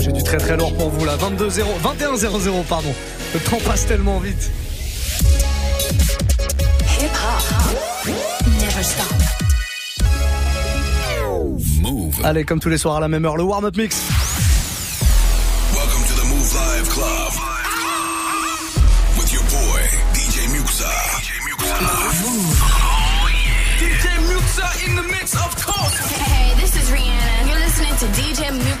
j'ai du très très lourd pour vous là. 22 0 21 00 pardon. Le temps passe tellement vite. Hip hop. Never stop. Move. Allez, comme tous les soirs à la même heure, le warm-up mix.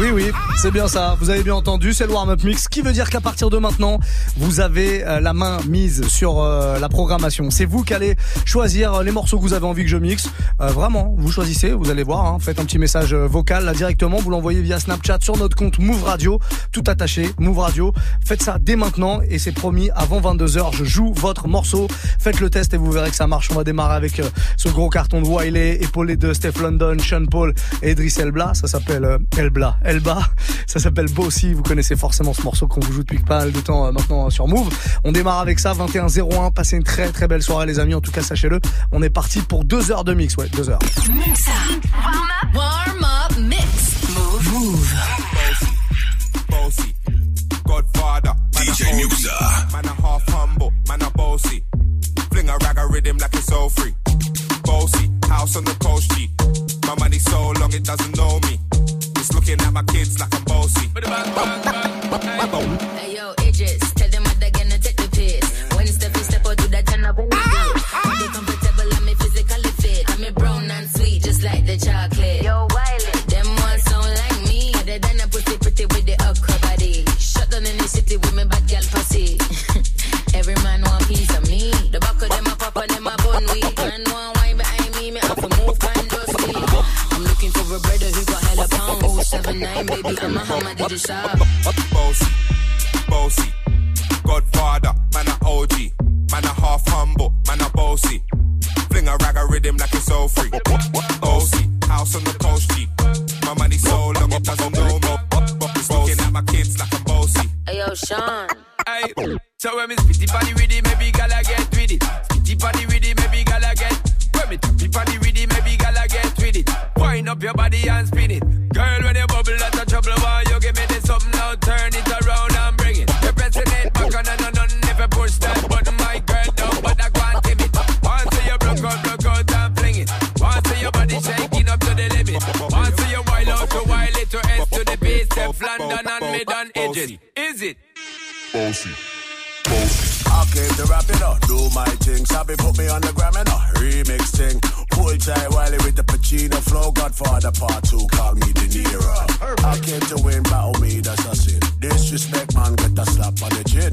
Oui, oui, c'est bien ça. Vous avez bien entendu, c'est le warm-up mix. Qui veut dire qu'à partir de maintenant, vous avez euh, la main mise sur euh, la programmation. C'est vous qui allez choisir euh, les morceaux que vous avez envie que je mixe. Vraiment, vous choisissez, vous allez voir. hein. Faites un petit message vocal là directement. Vous l'envoyez via Snapchat sur notre compte Move Radio. Tout attaché, Move Radio. Faites ça dès maintenant et c'est promis, avant 22h, je joue votre morceau. Faites le test et vous verrez que ça marche. On va démarrer avec ce gros carton de Wiley, épaulé de Steph London, Sean Paul et Idris Elba. Ça s'appelle euh, Elba. Elba. Ça s'appelle Bossy. Vous connaissez forcément ce morceau qu'on vous joue depuis pas mal de temps euh, maintenant euh, sur Move. On démarre avec ça, 21-01. Passez une très très belle soirée les amis. En tout cas, sachez-le. On est parti pour deux heures de mix. Ouais, deux heures. Muxa. Warm up. Warm up mix. Move. Move. bossy. Godfather, DJ a OG. Muxa. Man a half humble, man a bossy. Fling a rag a rhythm like it's all free. Bossy, house on the coast G. My money so long it doesn't know me. It's looking at my kids like I'm bossy. Hey yo, Idris, tell them what they're gonna take the piss. When Steffi step out, do that turn up in the ah, ah. bit. They comfortable, I'm physically fit. I'm a brown and sweet, just like the chocolate. Nine, baby, I'm a hammer, did the shop. Bossy, bossy. Godfather, man a OG. Man a half humble, man a bossy. Fling a rag a rhythm like it's all free. Bossy, house on the coast G. My money so long it doesn't know me. Looking at my kids like I'm bossy. Hey yo, Sean. Hey, so when me spitty party with do my thing. Sabi put me on the gram and a remix thing. Pull tight Wiley with the Pacino flow. Godfather part two, call me De Niro. I came to win, battle oh, me, that's a sin. Disrespect, man, get a slap on the chin.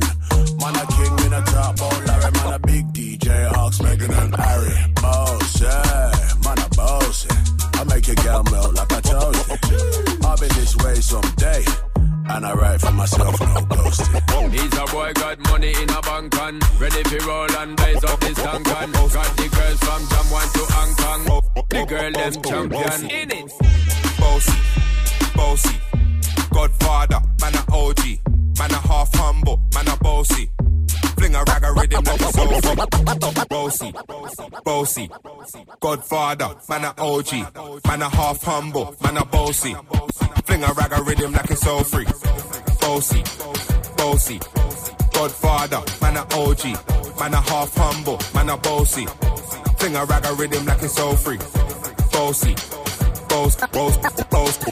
Man, a king in a top, oh Larry, man, a big DJ, Hawks, Megan and Harry. Boss, yeah, man, a boss. I make your girl melt like I told you. I'll be this way someday. And I write for myself, no ghosting. He's a boy got a bank and ready for roll and blaze up this tank and got the girls from Jam 1 to Hong Kong. The girl them champion in it. bossy, bossy. Godfather, man a OG, man a half humble, man a bossy. Fling a rag a rhythm like all free. Bossy, bossy. Godfather, man a OG, man a half humble, man a bossy. Fling a rag a rhythm like it's all free. Bossy, bossy. Godfather, man a OG, man a half humble, man a bossy. Fling a rag a rhythm like it's all free. Bossy, boss, boss, boss, bossy.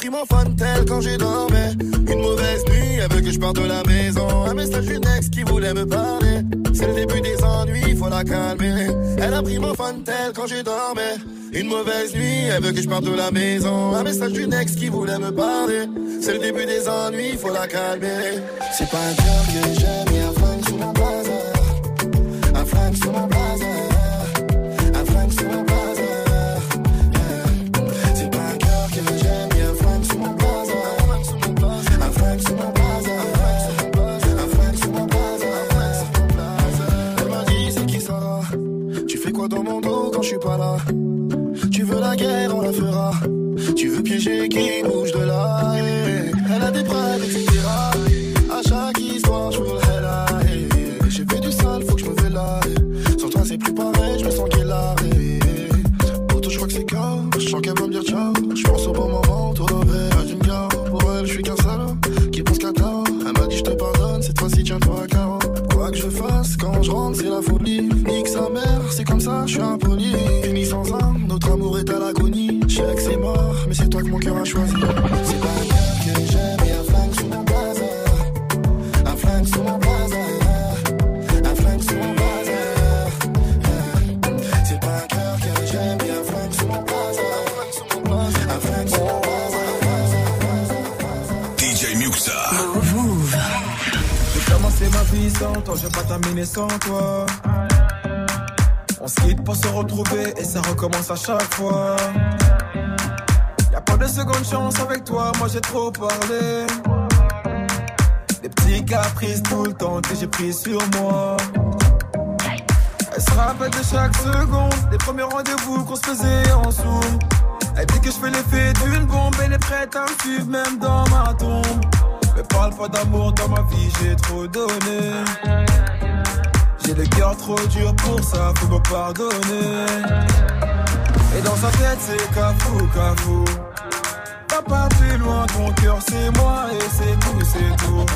pris mon tel quand j'ai dormi. Une mauvaise nuit, elle veut que je parte de la maison. Un message d'une ex qui voulait me parler. C'est le début des ennuis, faut la calmer. Elle a pris mon tel quand j'ai dormi. Une mauvaise nuit, elle veut que je parte de la maison. Un message d'une ex qui voulait me parler. C'est le début des ennuis, faut la calmer. C'est pas un cœur que j'aime, mais c'est toi que mon cœur a choisi. C'est pas un cœur que j'aime, et un flingue sous mon blazer. Un flingue sous mon blazer. Un flingue sous mon blazer. C'est pas un cœur que j'aime, et un flingue sous mon blazer. Un flingue sous mon DJ Muxa. J'ai commencé ma vie sans toi, je vais pas terminer sans toi. On se quitte pour se retrouver et ça recommence à chaque fois. De seconde chance avec toi, moi j'ai trop parlé. Des petits caprices tout le temps que j'ai pris sur moi. Elle se rappelle de chaque seconde, des premiers rendez-vous qu'on se faisait en zoom. Elle dit que je fais l'effet d'une bombe, elle est prête à me suivre même dans ma tombe. Mais parle pas d'amour dans ma vie, j'ai trop donné. J'ai le cœur trop dur pour ça, faut me pardonner. Et dans sa tête, c'est cafou, cafou. Pas plus loin, ton cœur c'est moi et c'est tout, c'est tout.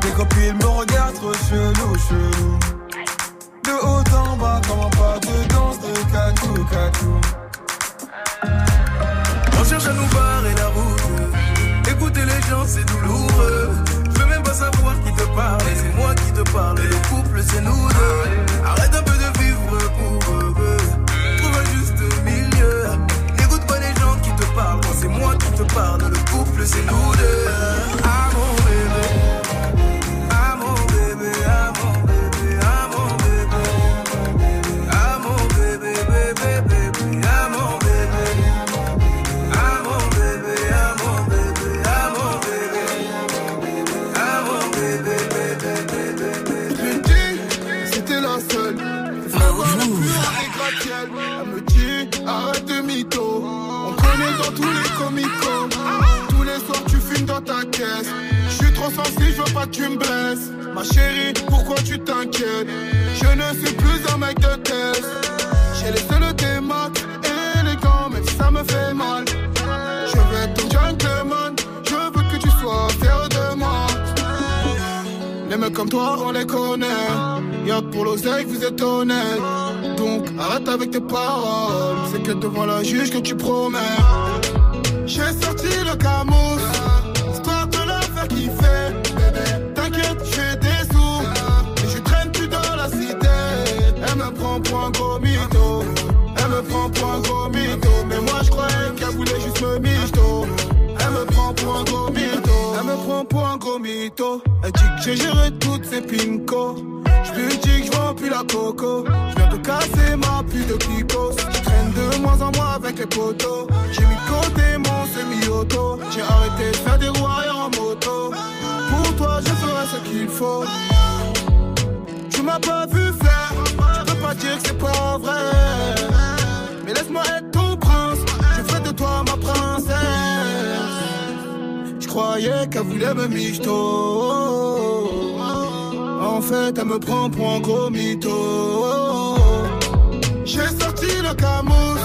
Tes copines me regardent trop chelou, chelou. De haut en bas, comment pas de danse de cacou, cacou. On cherche à nous barrer la route. Écouter les gens, c'est douloureux. Je veux même pas savoir qui te parle. C'est moi qui te parle. Le couple, c'est nous deux. Arrête un peu parle. Le couple, c'est nous deux. Ah caisse. Je veux pas que tu me blesses. Ma chérie, pourquoi tu t'inquiètes? Je ne suis plus un mec de test. J'ai les seuls des maths élégants, même si ça me fait mal. Je veux être ton gentleman, je veux que tu sois fier de moi. Les mecs comme toi, on les connaît. Y'a pour l'oseille vous êtes honnête. Donc arrête avec tes paroles. C'est que devant la juge que tu promets. J'ai sorti le camouche, pour un gros mytho. Elle me prend pour un gros mytho. Mais moi je croyais qu'elle voulait juste me michto. Elle me prend pour un gros mytho. Elle me prend pour un gros mytho. Elle dit que j'ai géré toutes ces pincos. Je lui dis que je vends plus la coco. Je viens de casser ma pluie de picos. Je traîne de moins en moins avec les potos. J'ai mis de côté mon semi-auto. J'ai arrêté de faire des roues en moto. Pour toi, je ferai ce qu'il faut. Tu m'as pas vu faire. Pas c'est pas vrai. Mais laisse-moi être ton prince. Je fais de toi ma princesse. Je croyais qu'elle voulait me michto. En fait, elle me prend pour un gros mytho. J'ai sorti le camouche,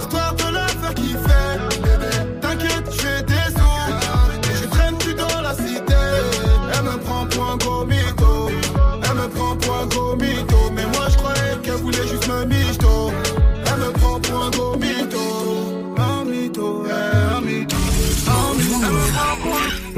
histoire de la faire kiffer.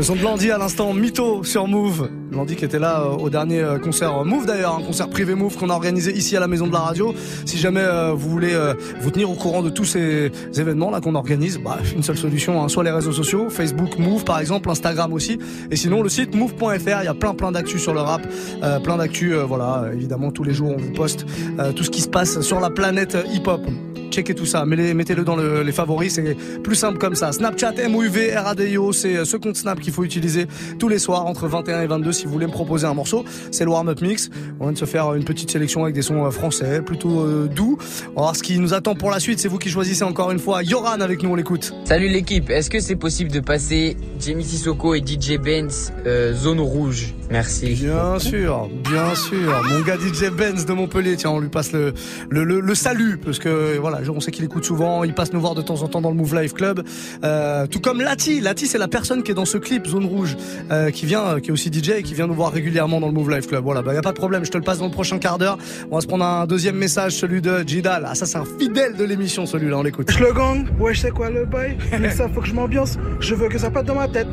Le son de Landy à l'instant, Mytho sur Move. Landy qui était là euh, au dernier euh, concert Move d'ailleurs, un concert privé Move qu'on a organisé ici à la maison de la radio. Si jamais euh, vous voulez euh, vous tenir au courant de tous ces événements là qu'on organise, bah, une seule solution, hein, soit les réseaux sociaux, Facebook Move par exemple, Instagram aussi, et sinon le site move.fr, il y a plein plein d'actu sur le rap, euh, plein d'actu, euh, voilà, évidemment tous les jours on vous poste euh, tout ce qui se passe sur la planète hip-hop. Checkez tout ça, mettez- mettez-le dans le- les favoris, c'est plus simple comme ça. Snapchat, MOUV, RADIO, c'est euh, ce compte Snap qu'il faut utiliser tous les soirs entre 21 et 22 si vous voulez me proposer un morceau. C'est le warm-up mix. On vient de se faire une petite sélection avec des sons euh, français, plutôt euh, doux. On va voir ce qui nous attend pour la suite. C'est vous qui choisissez encore une fois. Yoran avec nous, on l'écoute. Salut l'équipe, est-ce que c'est possible de passer Jamie Sissoko et DJ Benz euh, zone rouge? Merci. Bien sûr, bien sûr. Mon gars DJ Benz de Montpellier, tiens, on lui passe le, le, le, le salut, parce que voilà, on sait qu'il écoute souvent, il passe nous voir de temps en temps dans le Move Life Club. Euh, tout comme Lati, Lati c'est la personne qui est dans ce clip Zone Rouge, euh, qui vient, euh, qui est aussi DJ et qui vient nous voir régulièrement dans le Move Life Club. Voilà, bah y a pas de problème, je te le passe dans le prochain quart d'heure. On va se prendre un deuxième message, celui de Jidal. Ah ça c'est un fidèle de l'émission celui-là, on l'écoute. Le gang, ouais je sais quoi le bail, mais ça faut que je m'ambiance, je veux que ça pète dans ma tête.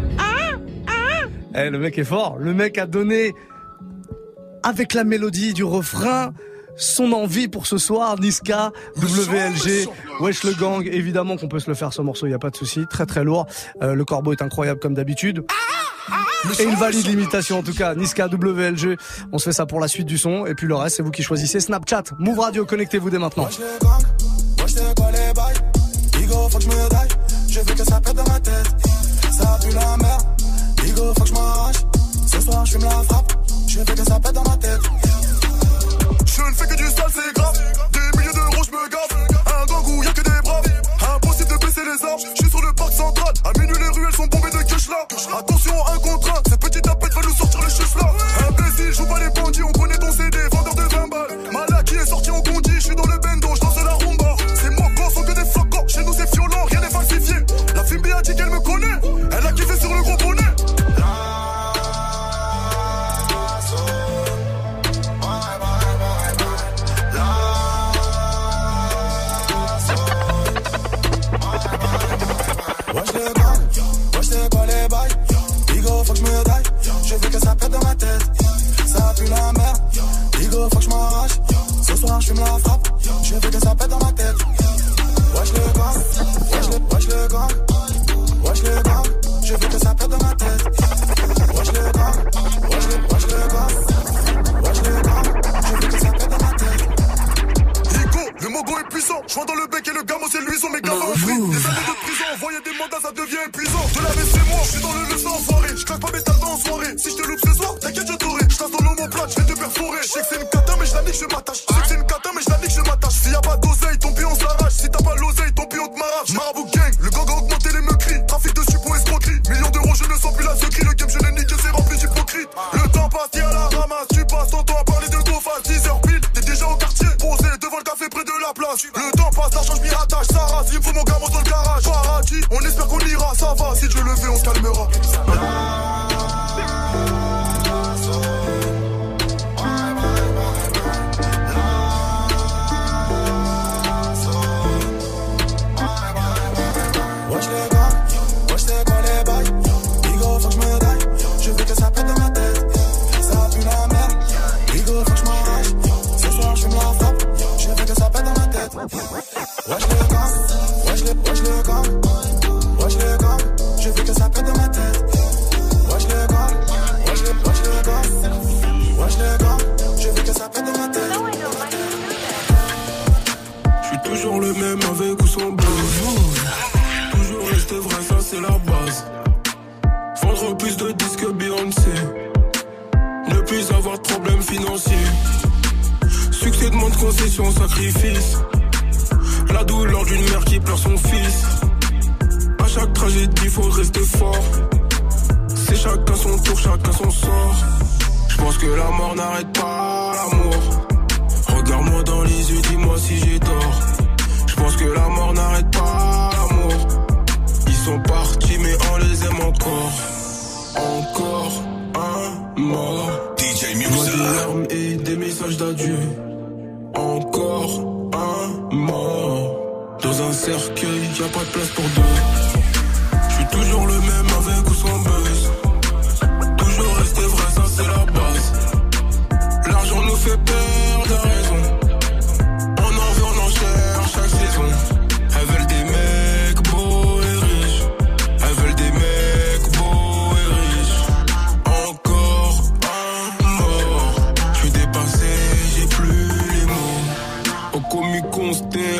Eh, le mec est fort. Le mec a donné, avec la mélodie du refrain, son envie pour ce soir. Niska, WLG, Wesh le gang. Évidemment qu'on peut se le faire ce morceau, il y a pas de souci. Très très lourd. Euh, le corbeau est incroyable comme d'habitude. Et une valide l'imitation en tout cas. Niska, WLG. On se fait ça pour la suite du son. Et puis le reste, c'est vous qui choisissez. Snapchat, Move Radio, connectez-vous dès maintenant. Moi je sais quoi les bails Bigo faut que je me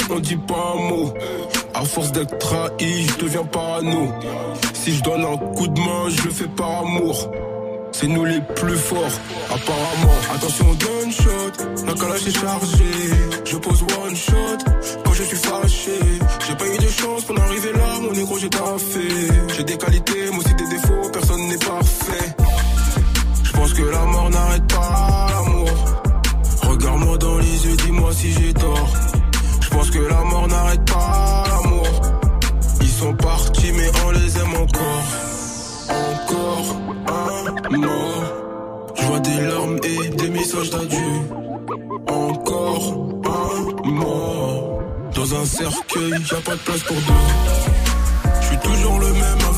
on dit pas un mot. À force d'être trahi, je deviens parano. Si je donne un coup de main, je le fais par amour. C'est nous les plus forts, apparemment. Attention, gunshot, la calage est chargée. Je pose one shot quand je suis fâché. J'ai pas eu de chance pour en arriver là, mon négro, j'ai taffé. J'ai des qualités, mais aussi des défauts, personne n'est parfait. Je pense que la mort n'arrête pas l'amour. Regarde-moi dans les yeux, dis-moi si j'ai tort. Je pense que la mort n'arrête pas l'amour. Ils sont partis, mais on les aime encore. Encore un mort. Je vois des larmes et des messages d'adieu. Encore un mort. Dans un cercueil, y a pas de place pour deux. Je suis toujours le même.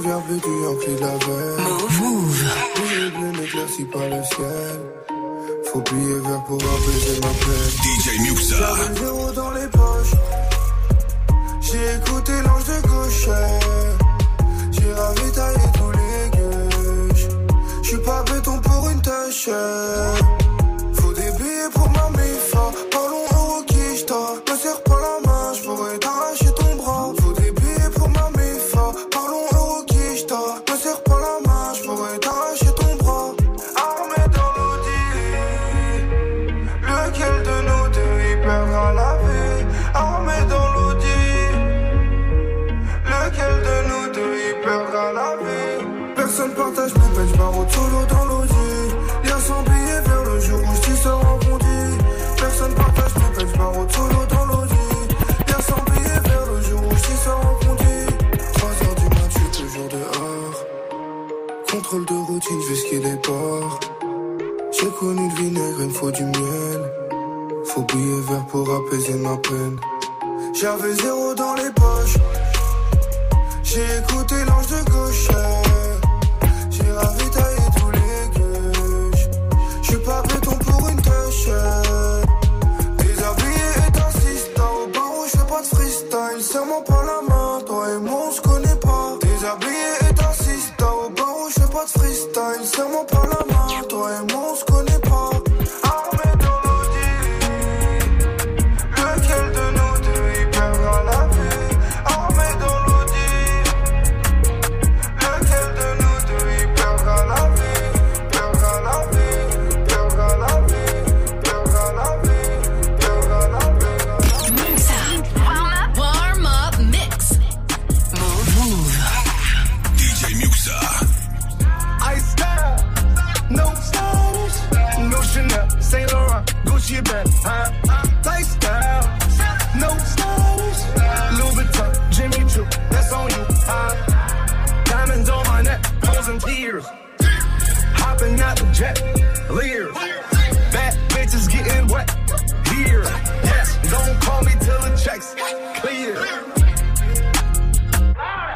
souviens plus du Yankee de la veille. Move. Les bleus n'éclaircit pas le ciel. Faut plier vers pour apaiser ma peine. DJ Muxa. J'avais zéro dans les poches. J'ai écouté l'ange de gauche. J'ai ravitaillé tous les gueux. J'suis pas béton pour une tâche. J'ai connu le vinaigre, il me faut du miel. Faut bouillir vert pour apaiser ma peine. J'avais zéro dans les poches. J'ai écouté l'ange de gauche.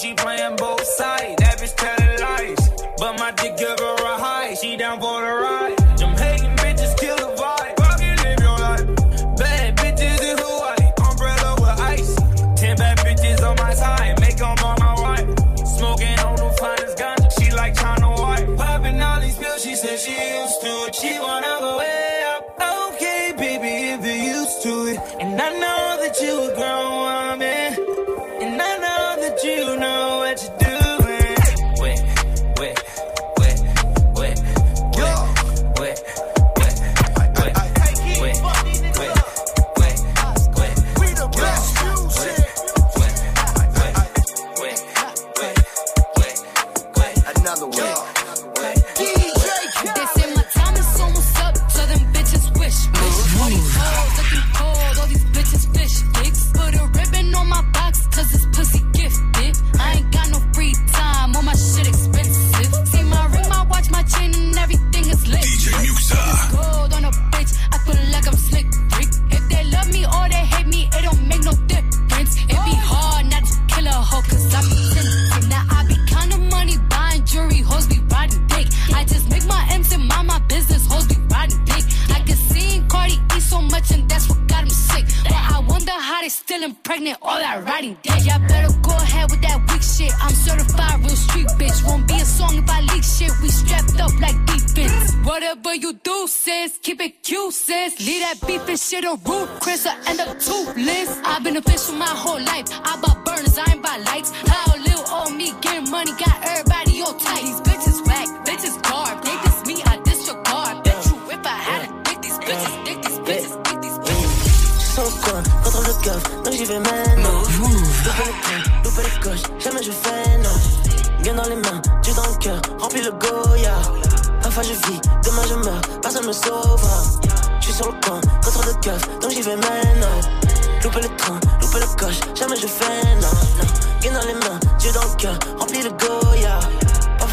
She playing both sides. That bitch telling lies. But my dick give her a high. She down for the ride. Jamaican bitches kill the vibe. Fucking live your life. Bad bitches in Hawaii. Umbrella with ice. Ten bad bitches on my side. Make them all my wife. Smoking on the finest ganja. She like China White. Popping all these pills. She said she used to it. She wanna go way up. Okay, baby, if you're used to it. And I know that you a grown woman.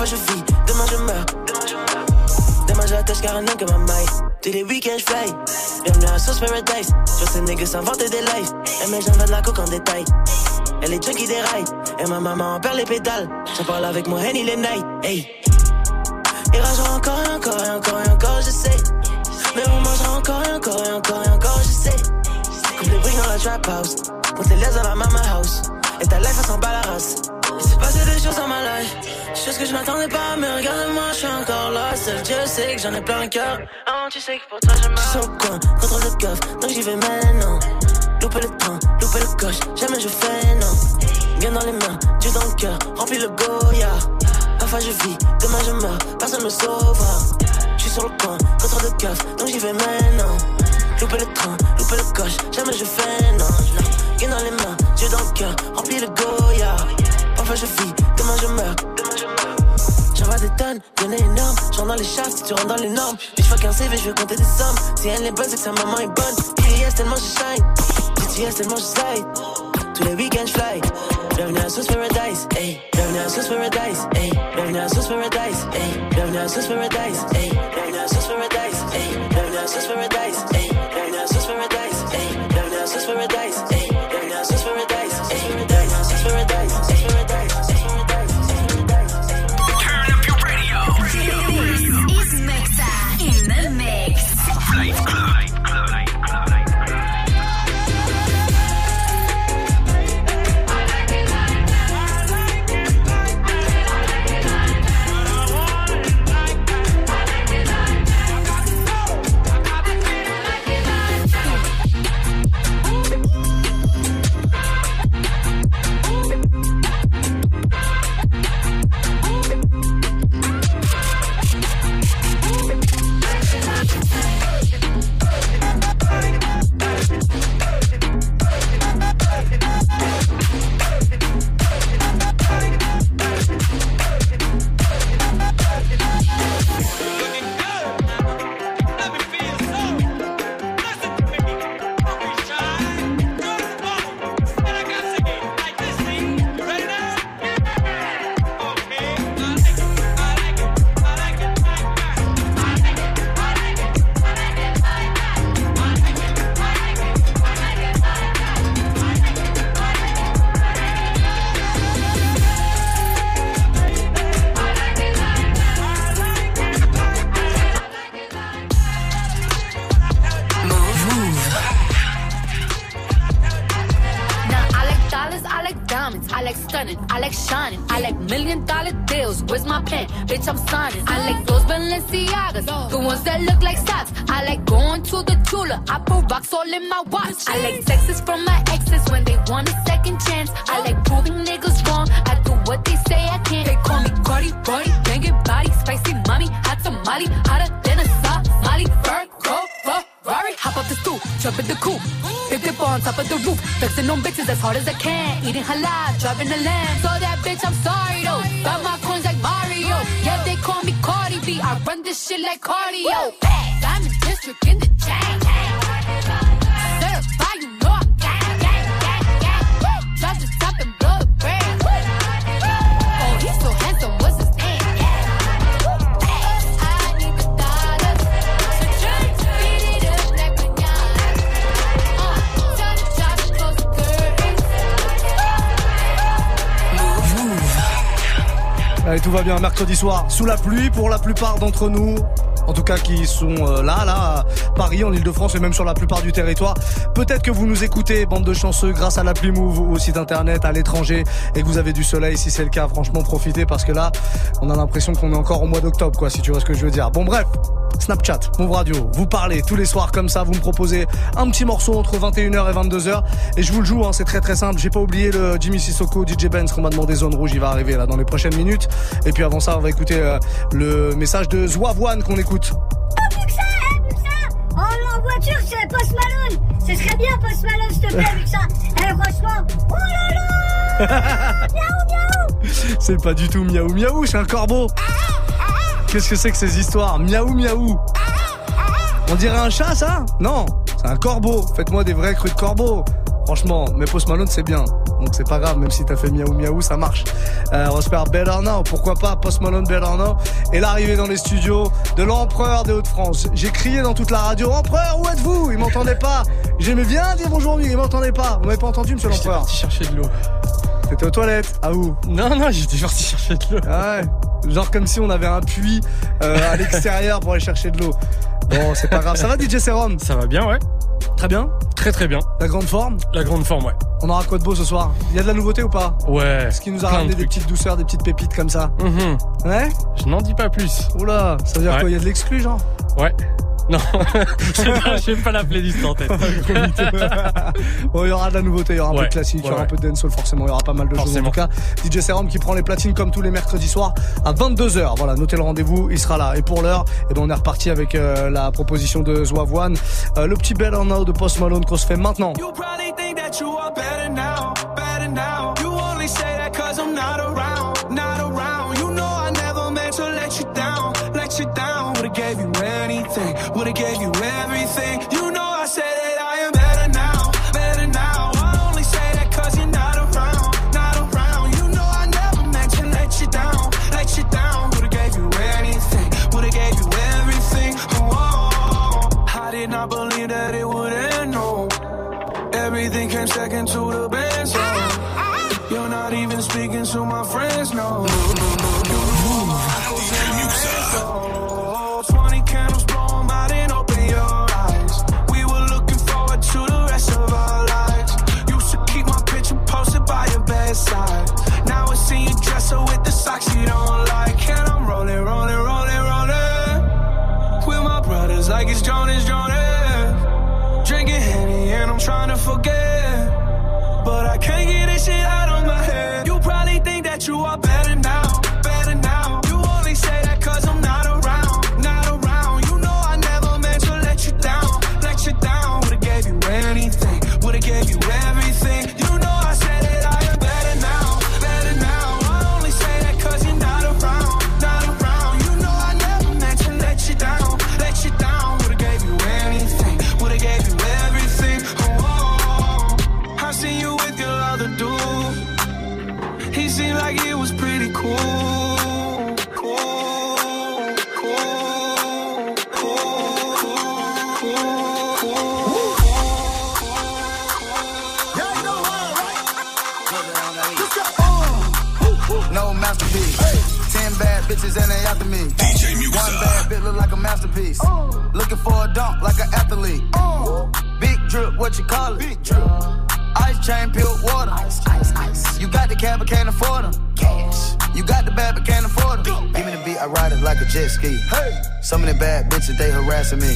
Je vis, demain je meurs. Demain j'attache car un homme comme un maille. Tous les week-ends j'fly. Bienvenue à Sauce Paradise. Je vois ces niggas s'inventer des lives. Et mes gens veulent de la coke en détail. Elle est junkie des rails. Et ma maman en perd les pédales. J'en parle avec mon Henny les nights. Hey. Il ragera encore et encore et encore et encore, je sais. Mais on mangera encore et encore et encore et encore, je sais. Coupe les briques dans la trap house. Monte les laisse dans la mama house. Et ta life, elle s'en bat la race. Il s'est passé des choses dans ma life. Choses que je m'attendais pas, mais regarde-moi, je suis encore là. Seul Dieu sait que j'en ai plein le cœur. Oh, tu sais que pour toi, je. J'suis au coin, contrôle de coffre, donc j'y vais maintenant. Louper le train, louper le coche, jamais je fais non. Bien dans les mains, Dieu dans le cœur, remplis le Goya. Parfois je vis, demain je meurs, personne me sauvera. J'suis sur le coin, contrôle de coffre, donc j'y vais maintenant. Louper le train, louper le coche, jamais je fais non. non. Bien dans les mains, Dieu dans le cœur, remplis le Goya. Parfois je vis, demain je meurs. J'envoie des tonnes, y'en a énorme. J'rentre dans les chars si tu rentres dans les normes. Puis j'fuck un CV, je veux compter des sommes. Si elle est bonne, c'est que sa maman est bonne. Yes, tellement je shine. yes, tellement je slide. Tous les week-ends, je fly. Bienvenue à Sauce Paradise, hey. Bienvenue à Sauce Paradise, hey. Bienvenue à Sauce Paradise, hey. Bienvenue à Sauce Paradise, hey. Bienvenue à Sauce Paradise, hey. Bienvenue à Sauce Paradise, hey. Bienvenue à Sauce Paradise, hey. Bienvenue à Sauce Paradise, tout va bien, mercredi soir, sous la pluie pour la plupart d'entre nous. En tout cas, qui sont euh, là, là, à Paris, en Ile-de-France et même sur la plupart du territoire. Peut-être que vous nous écoutez, bande de chanceux, grâce à l'appli Move ou au site internet à l'étranger et que vous avez du soleil. Si c'est le cas, franchement, profitez parce que là, on a l'impression qu'on est encore au mois d'octobre, quoi, si tu vois ce que je veux dire. Bon, bref. Snapchat, Move Radio, vous parlez tous les soirs comme ça, vous me proposez un petit morceau entre 21h et 22h et je vous le joue, hein, c'est très très simple. J'ai pas oublié le Jimmy Sissoko, DJ Benz qu'on m'a demandé Zone Rouge, il va arriver là dans les prochaines minutes. Et puis avant ça, on va écouter euh, le message de Zouavoine qu'on écoute. Oh, en voiture, c'est Post Malone. Ce serait bien, Post Malone, s'il te plaît, vu que ça. Eh, franchement. Oh là là Miaou, miaou C'est pas du tout miaou miaou, c'est un corbeau. Qu'est-ce que c'est que ces histoires Miaou miaou. On dirait un chat ça Non, c'est un corbeau. Faites-moi des vrais crues de corbeau. Franchement, mais Post Malone c'est bien. Donc c'est pas grave, même si t'as fait miaou miaou, ça marche. Euh, on va se faire Better Now, pourquoi pas Post Malone Better Now. Et l'arrivée dans les studios de l'empereur des Hauts-de-France. J'ai crié dans toute la radio, empereur, où êtes-vous Il m'entendait pas. J'aimais bien dire bonjour, il m'entendait pas. Vous m'avez pas entendu, monsieur l'empereur parti chercher de l'eau. T'étais aux toilettes Ah où Non, non, j'étais parti chercher de l'eau. Ah ouais. Genre comme si on avait un puits euh, à l'extérieur pour aller chercher de l'eau. Bon, c'est pas grave. Ça va DJ Serum? Ça va bien, ouais. Très bien? Très très bien. La grande forme? La grande forme, ouais. On aura quoi de beau ce soir? Il y a de la nouveauté ou pas? Ouais. Ce qui nous a ramené de des petites douceurs, des petites pépites comme ça. Mhm. Ouais? Je n'en dis pas plus. Oula, ça veut dire Ouais. quoi? Il y a de l'exclu genre? Ouais. Non, j'ai pas la playlist en tête. Bon, il y aura de la nouveauté, il y aura un peu de classique, il y ouais, aura un peu de dancehall forcément, il y aura pas mal de choses en tout cas. DJ Serum qui prend les platines comme tous les mercredis soirs à 22h. Voilà, notez le rendez-vous, il sera là. Et pour l'heure, eh ben on est reparti avec euh, la proposition de Zouavoine, Euh, le petit Better Now de Post Malone qu'on se fait maintenant. You down, let you down. Would've gave you trying to forget. Bad bitches and they after me. One bad bitch look like a masterpiece. Looking for a dunk like an athlete. Big drip, what you call it? Big drip. Ice chain, pure water. Ice, ice, ice. You got the cab, but can't afford them. Cash. You got the bad, but can't afford them. Give me the beat, I ride it like a jet ski. Hey. Some of the bad bitches, they harassing me.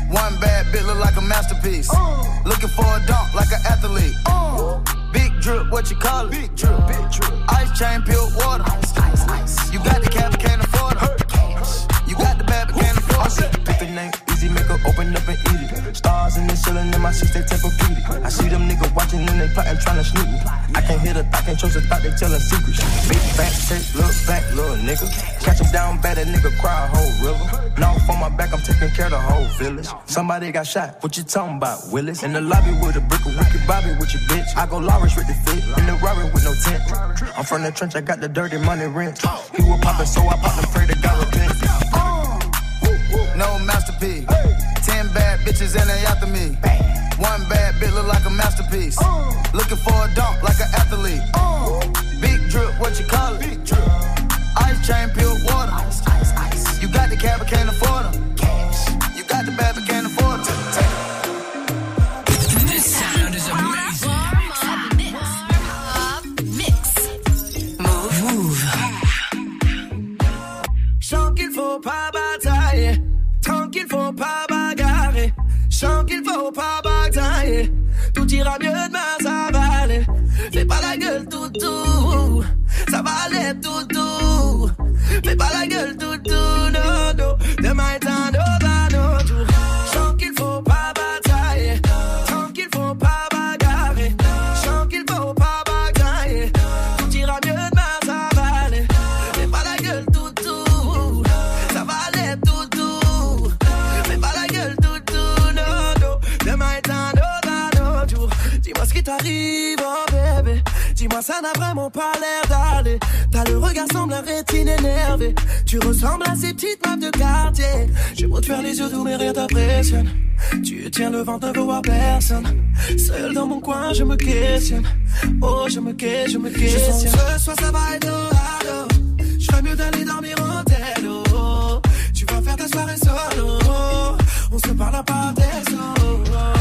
One bad bitch look like a masterpiece. Looking for a dunk like an athlete. Big drip, what you call it? Big drip, big drip. Ice chain, pure water. Ice, ice, ice. You got the but can't afford it. You got the bad, but can't afford it. Pick the name, easy, make her open up and eat it. Stars in the ceiling, in my seats, they Tempur-Pedic. I see them niggas watching and they plotting, trying to sneak me. I can't hear the thought, can't trust the thought, they telling secrets. Big back, take, look back, little nigga. Catch him down bad, a nigga cry a whole river. Now on my back, I'm taking care of the whole village. Somebody got shot, what you talking about, Willis? In the lobby with a brick, a wicked Bobby with your bitch. I go Lawrence with the fit, in the Rari with no tent. I'm from the trench, I got the dirty money rent. He was poppin', so I popped and prayed to God repent. No masterpiece. Bitches and they after me. One bad bitch look like a masterpiece. Looking for a dunk like an athlete. Big drip, what you call it? Big drip. Ice chain, pas l'air d'aller. T'as le regard semble un rétine énervé. Tu ressembles à ces petites meufs de quartier. J'ai beau te faire les yeux doux, mais rien t'impressionne. Tu tiens le vent, ne voir personne. Seul dans mon coin, je me questionne. Oh, je me questionne, je me questionne. Je sens que ce soir, ça va être hard. Je ferais mieux d'aller dormir en tel. oh. Tu vas faire ta soirée solo. On se parle à part des os.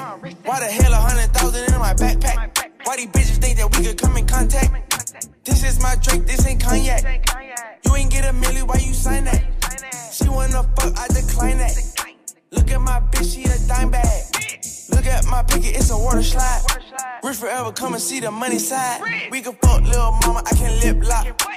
My wrist at? Why the hell a hundred thousand in my backpack? Why these bitches think that we could come in contact? This is my Drake, this ain't cognac. You ain't get a milli, why you sign that? She wanna fuck, I decline that. Look at my bitch, she a dime bag. Look at my picket, it's a water slide. Rich forever, come and see the money side. We can fuck little mama, I can lip lock.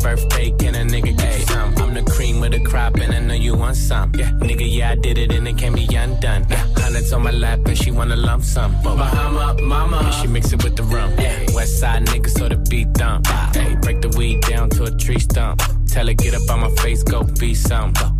Birthday, can a nigga get you some? I'm the cream of the crop, and I know you want some. Yeah, nigga, yeah, I did it, and it can't be undone. Yeah, hundreds on my lap, and she wanna lump some. Bahama, mama, and she mix it with the rum. Yeah, West side niggas, so the beat dump. Hey, break the weed down to a tree stump. Tell her get up on my face, go be some.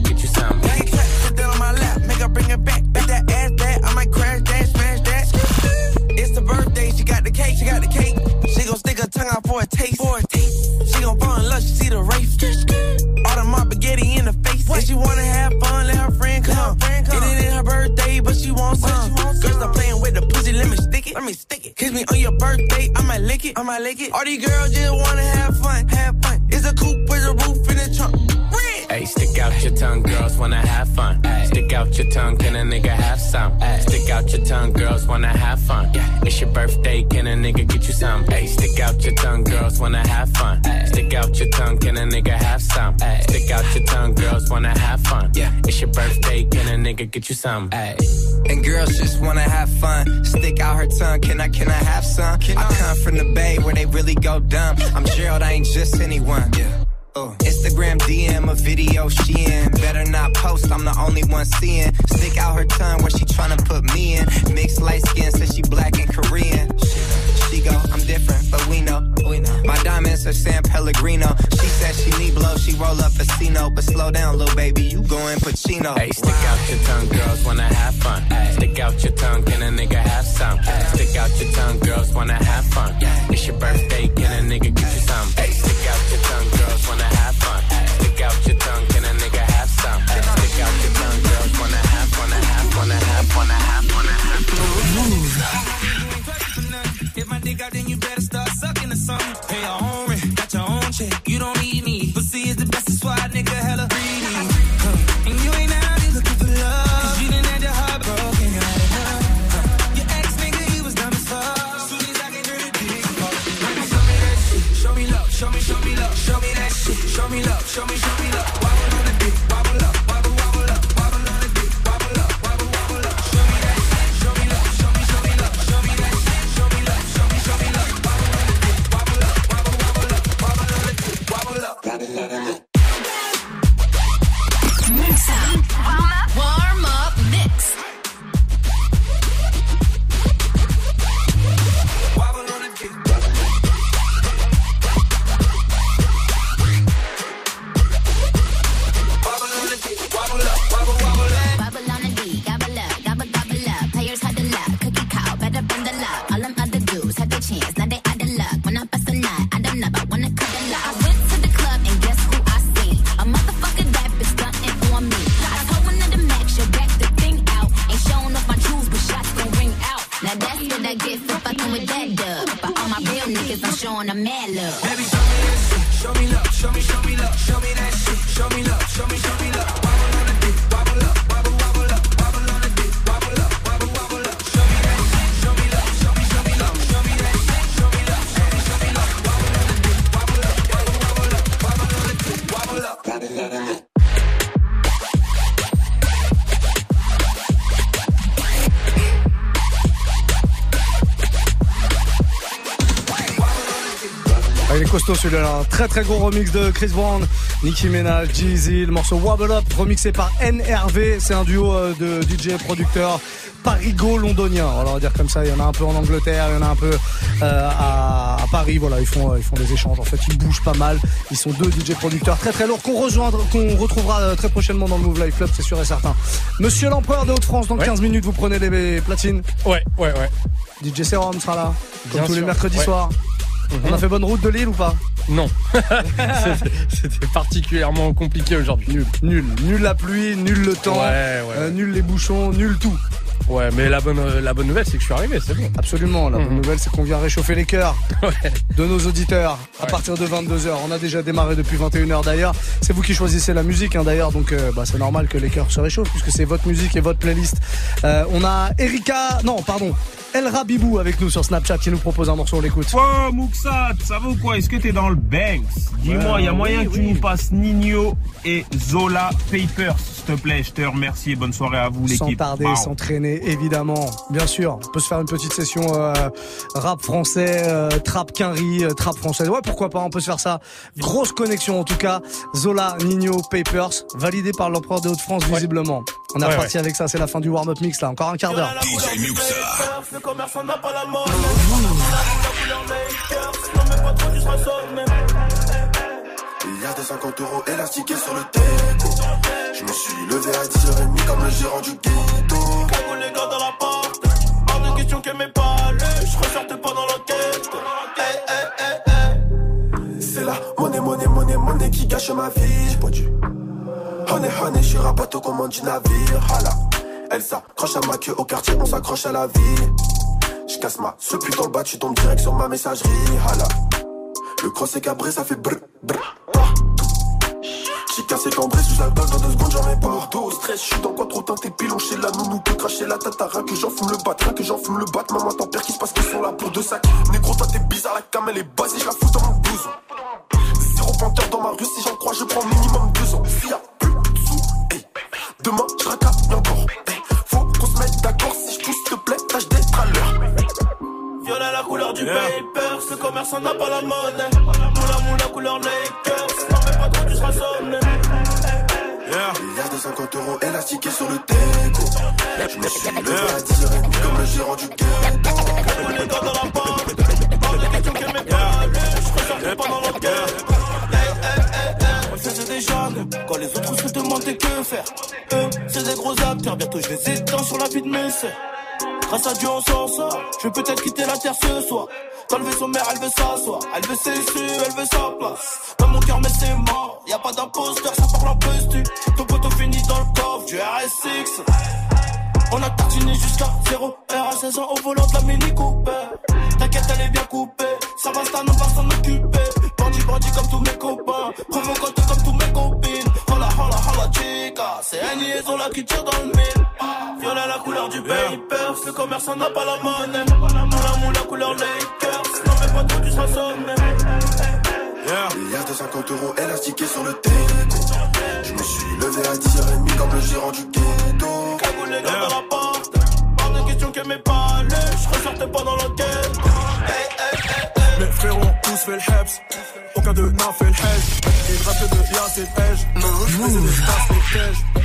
get you some? Put that on my lap, make her bring it back. Bet that ass that I might crash that, smash that. It's the birthday, she got the cake, she got the cake. She gon' stick her tongue out for a taste, for a taste. She gon' fall in love, she see the race. All the my spaghetti in the face. If she wanna have fun, let her friend come. friend come It ain't her birthday, but she wants some. Girls stop playing with the pussy, let me it, let me stick it. Kiss me on your birthday, I might lick it, I might lick it. All these girls just wanna have fun, have fun. It's a coupe with a roof in the trunk. Hey, stick out your tongue, girls wanna have fun. Stick out your tongue, can a nigga have some? Stick out your tongue, girls wanna have fun. It's your birthday, can a nigga get you some? Hey, stick out your tongue, girls wanna have fun. Stick out your tongue, can a nigga have some? Stick out your tongue, girls wanna have fun. Yeah. It's your birthday, can a nigga get you some? And girls just wanna have fun. Stick out her tongue, can I, can I have some? Can I come from the bay where they really go dumb. I'm Gerald, I ain't just anyone. Uh, Instagram DM a video she in. Better not post, I'm the only one seeing. Stick out her tongue where she tryna put me in. Mixed light skin, says she black and Korean. She go, I'm different, but we know. We know. My diamonds are San Pellegrino. She said she need blow, she roll up a Casino. But slow down, little baby, you going Pacino. Hey, stick out your tongue, girls wanna have fun. Stick out your tongue, can a nigga have some? Stick out your tongue, girls wanna have fun. It's your birthday, can a nigga get you some? Hey, stick out your tongue, out, then you better start sucking or something. Pay your own rent, got your own check. You don't need me. But see, it's the best, that's why nigga hella greedy. Huh. And you ain't out here looking for love. Cause you didn't have your heart broken, you had enough. Your ex nigga, he was dumb as fuck. Soon as I get rid of dick, show me that shit. Show me love, show me, show me love. Show me that shit. Show me love, show me, show me love. That dub. But all my real niggas, I'm showing them mad love. Costaud celui-là. Très très gros remix de Chris Brown, Nicki Minaj, Jeezy, le morceau Wobble Up, remixé par NRV. C'est un duo euh, de DJ producteurs parigo-londonien. Alors, on va dire comme ça, il y en a un peu en Angleterre, il y en a un peu euh, à, à Paris. Voilà, ils font, euh, ils font des échanges. En fait, ils bougent pas mal. Ils sont deux DJ producteurs très très lourds qu'on rejoindra, qu'on retrouvera très prochainement dans le Move Life Club, c'est sûr et certain. Monsieur l'empereur des Hauts-de-France, dans 15 minutes, vous prenez les platines. Ouais, ouais, ouais. DJ Serum sera là, comme Bien tous les mercredis ouais. soirs. On a fait bonne route de Lille ou pas Non. C'était- particulièrement compliqué aujourd'hui. Nul, nul, nul la pluie, nul le temps, Ouais, ouais, euh, nul les bouchons, nul tout. Ouais, mais la bonne, euh, la bonne nouvelle, c'est que je suis arrivé, c'est bon. Absolument, la bonne Mhm. nouvelle c'est qu'on vient réchauffer les cœurs de nos auditeurs à Ouais. partir de 22h. On a déjà démarré depuis 21h d'ailleurs. C'est vous qui choisissez la musique hein, d'ailleurs, donc euh, bah, c'est normal que les cœurs se réchauffent puisque c'est votre musique et votre playlist. Euh, on a Erika, non pardon, El Rabibou avec nous sur Snapchat qui nous propose un morceau, on l'écoute. Oh Mouxat, ça va ou quoi? Est-ce que t'es dans le Banks? Dis-moi, il y a moyen que tu nous passes Nino et Zola Papers, s'il te plaît. Je te remercie et bonne soirée à vous Sans l'équipe. tarder, Wow. s'entraîner, évidemment. Bien sûr, on peut se faire une petite session euh, rap français, euh, trap quinri, euh, trap français. Ouais, pourquoi pas, on peut se faire ça. Grosse connexion en tout cas. Zola, Nino, Papers, validé par l'empereur des Hauts-de-France visiblement. On est Ouais, reparti avec ça, c'est la fin du warm-up mix là, encore un quart d'heure. Pas pas a des 50 euros élastiqués sur le déco. Je me suis levé à 10h30 comme le gérant du ghetto. Cagou les gars dans la porte. Hors de question que mes palais, je ressorte pas dans l'enquête. Hey, hey, hey, hey. C'est la monnaie, monnaie, monnaie, monnaie qui gâche ma vie. J'ai pas dû. Honey, honey, je suis rabateau comme du navire. Hala. Elle s'accroche à ma queue au quartier, on s'accroche à la vie. Je casse ma ce putain le bas, tu tombes direct sur ma messagerie. Hala. Le cross est cabré, ça fait brr, brr, partout. J'ai cassé cambré sous l'alcool dans deux secondes, j'en ai pas. Dos, stress, je suis dans quoi trop teinté, pilon la nounou, peut cracher la tatara, que j'en fume le bat, rien que j'en fume le bat. Maman, ton père qui se passe qu'ils sont là pour deux sacs. Négro, toi t'es bizarre, la cam elle est basée, je la fous dans mon blouson. Zéro panthère dans ma rue, si j'en crois, je prends minimum deux ans. S'il demain je racaille encore. Hey, faut qu'on se mette d'accord, si je tousse, s'il te plaît, tâche d'être à l'heure. Violet la couleur du paper, ce commerçant n'a pas la monnaie. Moula moula couleur Lakers, non mais pas trop, tu seras sonné. Il y a des 50 euros élastiqués sur le déco. Je me suis levé à 10h30 comme le gérant du ghetto. Les gars dans la porte. Hors de question que mes palais, je ressorte pas dans l'enquête. Quand les autres se demandaient que faire. Eux, c'est des gros acteurs, bientôt je les éteins sur la vie de mes sœurs. Grâce à Dieu, on s'en sort. Je vais peut-être quitter la terre ce soir. Dans le vaisseau mère, elle veut s'asseoir. Elle veut ses su, elle veut sa place. Dans mon cœur, mais c'est mort. Y a pas d'imposteur, ça C'est un liaison là qui tire dans le mille. Violet la couleur du paper. Ce commerçant n'a pas la monnaie. Moula, moula, couleur Lakers. Non, mais pas trop, tu seras a des 50 euros élastiqués sur le déco. Je me suis levé à 10h30 comme le gérant du ghetto. Cagou les gars dans la porte. Hors de question que mes palais, je ressortais pas dans l'enquête. Hey, hey, hey. Mes frérots ont tous fait le heps. Aucun d'eux n'a fait le hedge. Il reste de y'a c'est le hedge. Je faisais des tasses, les pièges.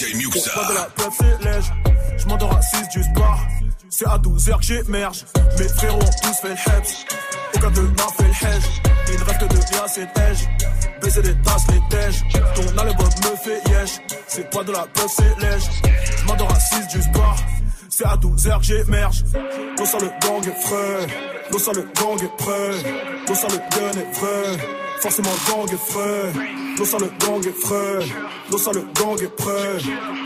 DJ Muxa. Pas de la peuple, c'est. Je m'endors à 6 du sport. C'est à 12h que j'émerge. Mes frérots tous fait le heps. Aucun d'eux n'a fait le hedge. Il reste de y'a c'est hedge. Baiser des tasses, les tèges. Ton album me fait yesh. C'est pas de la peuple, c'est lège. Je m'endors à 6 du sport. C'est à 12h que j'émerge. L'eau sur le gang est frais. L'eau sur le gang est prêt. L'eau sur le gun est vrai. Forcément gang est frais. L'eau sur le gang est frais. L'eau sur le gang est prêt.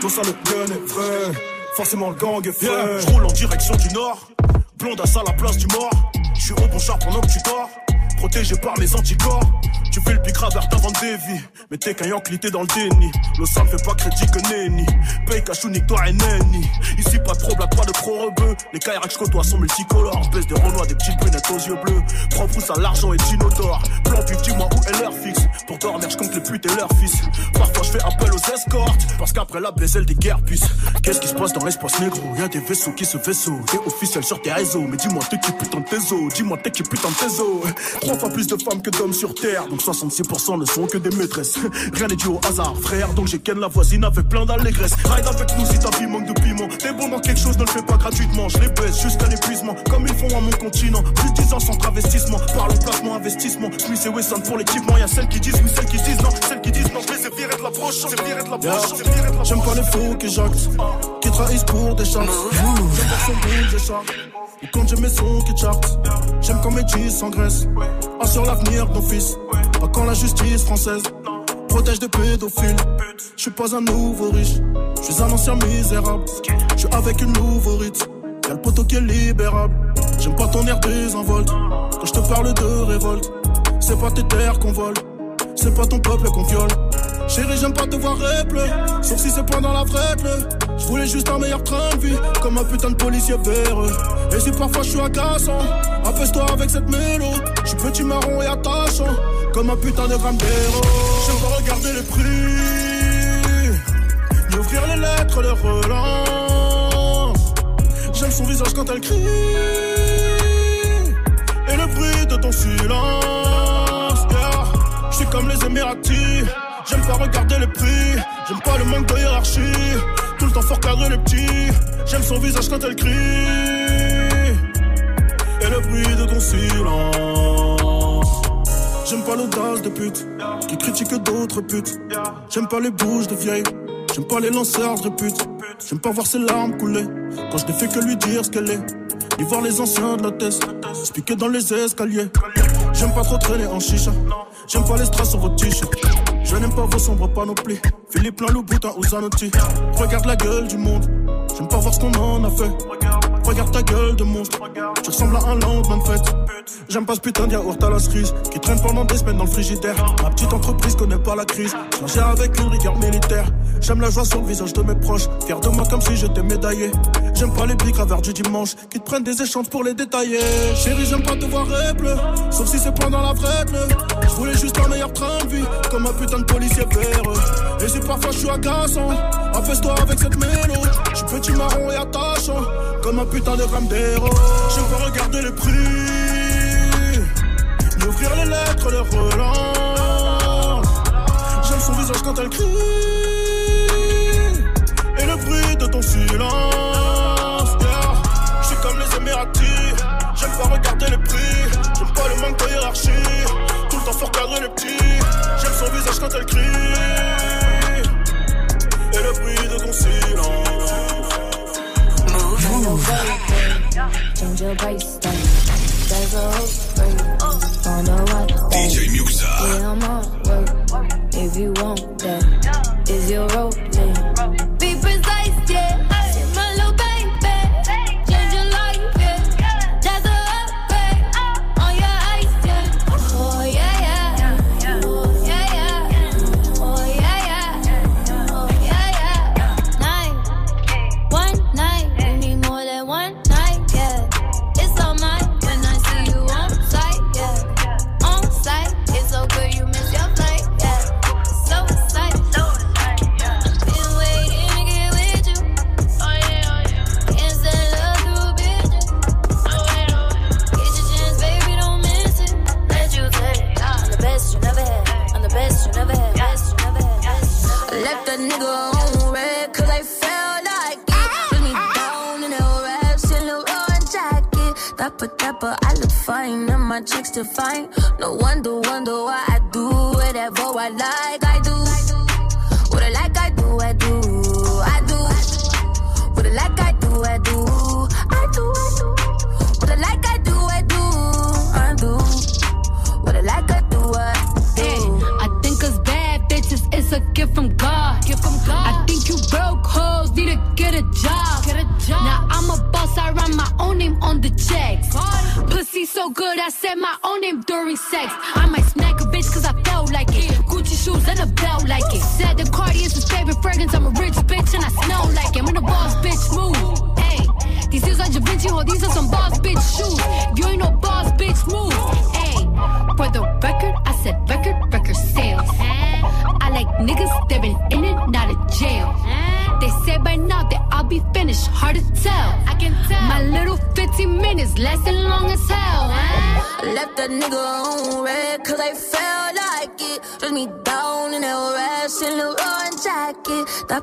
L'eau sur le gun est vrai. Forcément le gang est frais. Je roule en direction du nord. Blonde à ça la place du mort. Je suis au bon char pendant que tu dors. Protégé par mes anticorps. Tu fais le pic vert avant dévi. Mais t'es qu'un t'es dans le déni. Le sang fait pas crédit que nenni. Paye cash ou nique toi et nenni. Ici pas de problème, pas de pro rebeu. Les Kairac que toi sont multicolores. Baisse des renois, des petites brunettes aux yeux bleus. Propre ça, l'argent est inodore. Plan pub, dis-moi où est leur fixe. Pour dormir, je compte les putes et leurs fils. Parfois je fais appel aux escortes. Parce qu'après la baisse, des guerres puissent. Qu'est-ce qui se passe dans l'espace négro? Y'a des vaisseaux qui se vaisseau. T'es officiel sur tes réseaux. Mais dis-moi, t'es qui putain de tes os? Dis-moi, t'es qui putain de tes os? Trois fois plus de femmes que d'hommes sur terre. Donc 66% ne sont que des maîtresses. Rien n'est dû au hasard, frère. Donc j'ai ken la voisine avec plein d'allégresse. Ride avec nous si ta vie manque de piment. T'es bon dans quelque chose, ne le fais pas gratuitement. Je les baisse jusqu'à l'épuisement. Comme ils font à mon continent. Plus de 10 ans sans travestissement. Parlons placement, investissement. Smith et Wesson pour l'équipement. Y'a celles qui disent oui, celles qui disent non. Celles qui disent non, je les ai virées de de l'approche. J'aime pas les faux qui jactent, qui trahissent pour des chances. J'aime quand son boule j'échappe, ou quand j'ai mes sons qui chartent. J'aime quand mes jeans s'engraissent, assure l'avenir de fils. Pas quand la justice française protège des pédophiles. Je suis pas un nouveau riche, je suis un ancien misérable. Je suis avec une nouvelle Y'a le poteau qui est libérable. J'aime pas ton air désinvolte. Quand je te parle de révolte, c'est pas tes terres qu'on vole, c'est pas ton peuple qu'on viole. Chérie, j'aime pas te voir pleurer, sauf si c'est pendant la vraie Je voulais juste un meilleur train de vie, comme un putain de policier véreux. Et si parfois je suis agaçant, apaise-toi avec cette mélo. Je petit marron et attachant, comme un putain de gramme J'aime pas regarder les prix, ni ouvrir les lettres, les relances. J'aime son visage quand elle crie, et le bruit de ton silence. Yeah. Je suis comme les Émiratis. J'aime pas regarder les prix, j'aime pas le manque de hiérarchie. Tout le temps fort cadrer les petits, j'aime son visage quand elle crie. Et le bruit de ton silence. J'aime pas l'audace de pute, qui critique d'autres putes. J'aime pas les bouches de vieilles, j'aime pas les lanceurs de répute. J'aime pas voir ses larmes couler, quand je n'ai fait que lui dire ce qu'elle est. Ni voir les anciens de la test, se dans les escaliers. J'aime pas trop traîner en chicha, j'aime pas les strass sur votre t-shirt. Je n'aime pas vos sombres panoplies. Philippe Boutin ou Zanotti. Regarde la gueule du monde. J'aime pas voir ce qu'on en a fait. Regarde ta gueule de monstre. Tu ressembles à un lendemain de fête. J'aime pas ce putain de yaourt à la cerise qui traîne pendant des semaines dans le frigidaire. Ma petite entreprise connaît pas la crise. J'ai avec une rigueur militaire. J'aime la joie sur le visage de mes proches. Fier de moi comme si j'étais médaillé. J'aime pas les pics à du dimanche qui te prennent des échanges pour les détailler. Chérie, j'aime pas te voir bleu, sauf si c'est pendant la vraie Je voulais juste un meilleur train de vie, comme un putain de policier vert. Et si parfois je suis agaçant, apaise-toi avec cette mélo. Je suis petit marron et attachant, comme un putain de Ramdero. Je veux regarder les prix, ni ouvrir les lettres, les relances. J'aime son visage quand elle crie, de ton silence comme les Émiratis. J'aime pas regarder les prix, j'aime pas le manque de hiérarchie. Tout le temps fort cadrer les petits, j'aime son visage quand elle crie. Et le bruit de ton silence. Move. Change your. There's a hope. DJ Muxa. Yeah, I'm on work. If you want that, is your rope. Be precise, No wonder,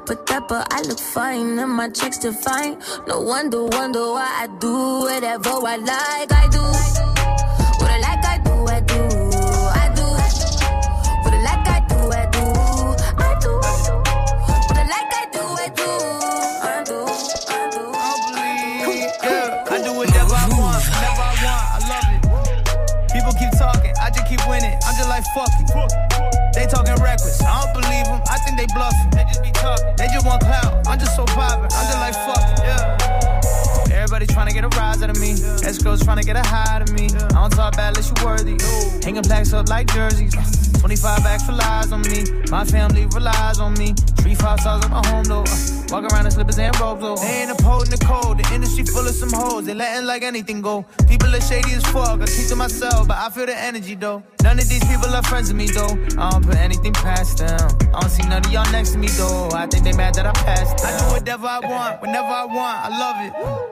Dapper, dapper, I look fine and my checks define. No wonder, wonder why I do whatever I like. I do. What I like, I do, I do. I do. What I like, I do, I do. I do. What I like, I do, I do. I do. I do. I do whatever I want, whenever I want. I love it. People keep talking, I just keep winning. I'm just like fuck it. They talking reckless, I don't believe them. I think they bluffing. Want clout. I'm just so poppin'. I'm just like fuck. Yeah. Everybody trying to get a rise out of me. Escrows trying to get a high out of me. I don't talk bad unless you worthy. Hanging plaques up like jerseys. 25 bags for lies on me. My family relies on me. Three five stars at my home though. Uh, Walk around in slippers and robes though. They ain't upholding the code. The industry full of some hoes. They letting like anything go. People are shady as fuck. I keep to myself, but I feel the energy though. None of these people are friends with me though. I don't put anything past them. I don't see none of y'all next to me though. I think they mad that I passed. I do whatever I want, whenever I want. I love it.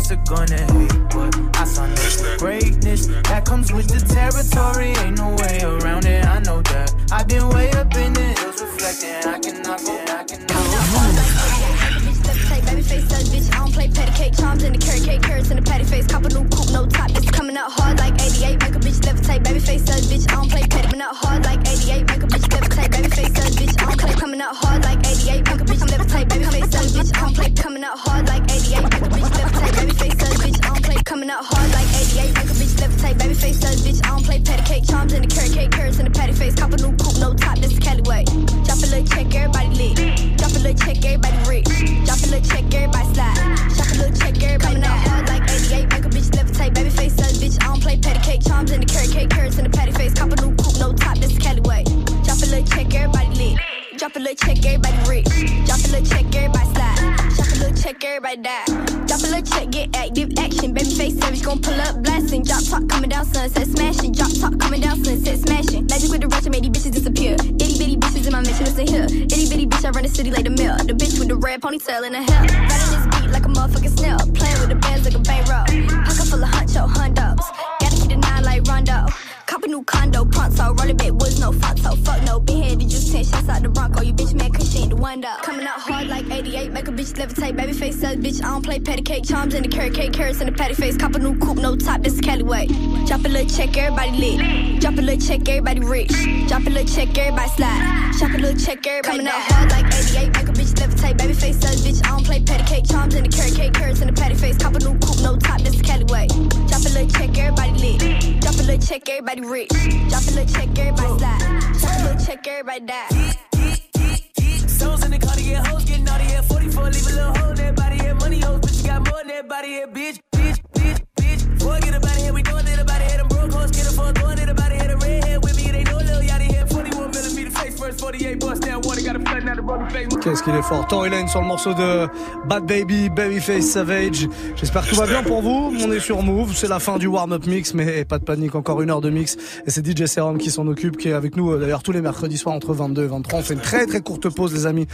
What's it gonna hate? But I saw no greatness that comes with the territory. Ain't no way around it. I know that. I've been way up in the hills reflecting. I cannot go. I Levitate, baby face such bitch. I don't play patty cake charms in the carrot cake, carrots in the patty face. Cop a new coupe, no top. This coming out hard like 88. Make a bitch levitate, baby face such bitch. I don't play patty, coming out hard like 88. Make a bitch levitate, baby face such bitch. I don't play coming out hard like 88. Make a bitch levitate, baby face such bitch. I don't play coming out hard like 88. Make a bitch coming out hard like 88. Make a bitch levitate, baby face such bitch. I don't play patty cake charms in the carrot cake, carrots in the patty face. Cop a new coupe, no top. This is Cali way. Drop a little check, everybody lit. Drop a little check, everybody rich. Drop a little check, everybody slide. Drop a little check, everybody coming out hard like 88. Make a bitch levitate, baby face such bitch. I don't play patty cake charms in the carrot cake, carrots in the patty face. Cop a new coupe, no top. This is Cali way. Drop a little check, everybody lit. Drop a little check, everybody rich. Drop a little check, everybody slide. Drop a little check, everybody die. Drop a little check, get active action. Baby face savage, gon' pull up blasting. Drop top coming down, sunset smashing. Drop top coming down, sunset smashing. Magic with the I made these bitches disappear. Itty bitty bitches in my mission, listen here. Itty bitty bitch, I run the city like the mill. The bitch with the red ponytail in the hair. Riding this beat like a motherfucking snail. Playing with the bands like a bankroll. Pocket full of huncho hundos. Gotta keep the nine like Rondo. Cop a new condo, pronto. Rolling big woods, no photo. Fuck no, been here, did you 10 shots out the Bronco. You bitch man, cause she ain't the one though. Coming out hard like 88, make a bitch levitate. Baby face says, bitch, I don't play patty cake. Charms in the carrot cake, carrots in the patty face. Cop a new coupe, no top, this is Cali way. Drop a little check, everybody lit. Drop a little check, everybody rich. Drop a little check, everybody slide. Drop a little check, everybody Coming out hard like 88, make a bitch levitate. Baby face says, bitch, I don't play patty cake. Charms in the carrot cake, carrots in the patty face. Cop a new coupe, no top, this is Cali way. Drop a little check, everybody lit. Drop a little check, everybody rich. Drop a little check, everybody slide. Drop a little check, everybody die. Stones in the car to get hoes, getting naughty at 44, leave a little hole in that body here. Money hoes, but you got more than that body here, bitch, bitch, bitch, bitch. Boy, get about it here, we doing it about it here. Them broke hoes, get a for throwing it about it here. Qu'est-ce qu'il est fort. Tory Lane sur le morceau de Bad Baby, Babyface Savage. J'espère que tout va bien pour vous. On est sur Move. C'est la fin du warm-up mix, mais pas de panique. Encore une heure de mix. Et c'est DJ Serum qui s'en occupe, qui est avec nous euh, d'ailleurs tous les mercredis soirs entre 22 et 23. On fait une très très courte pause, les amis.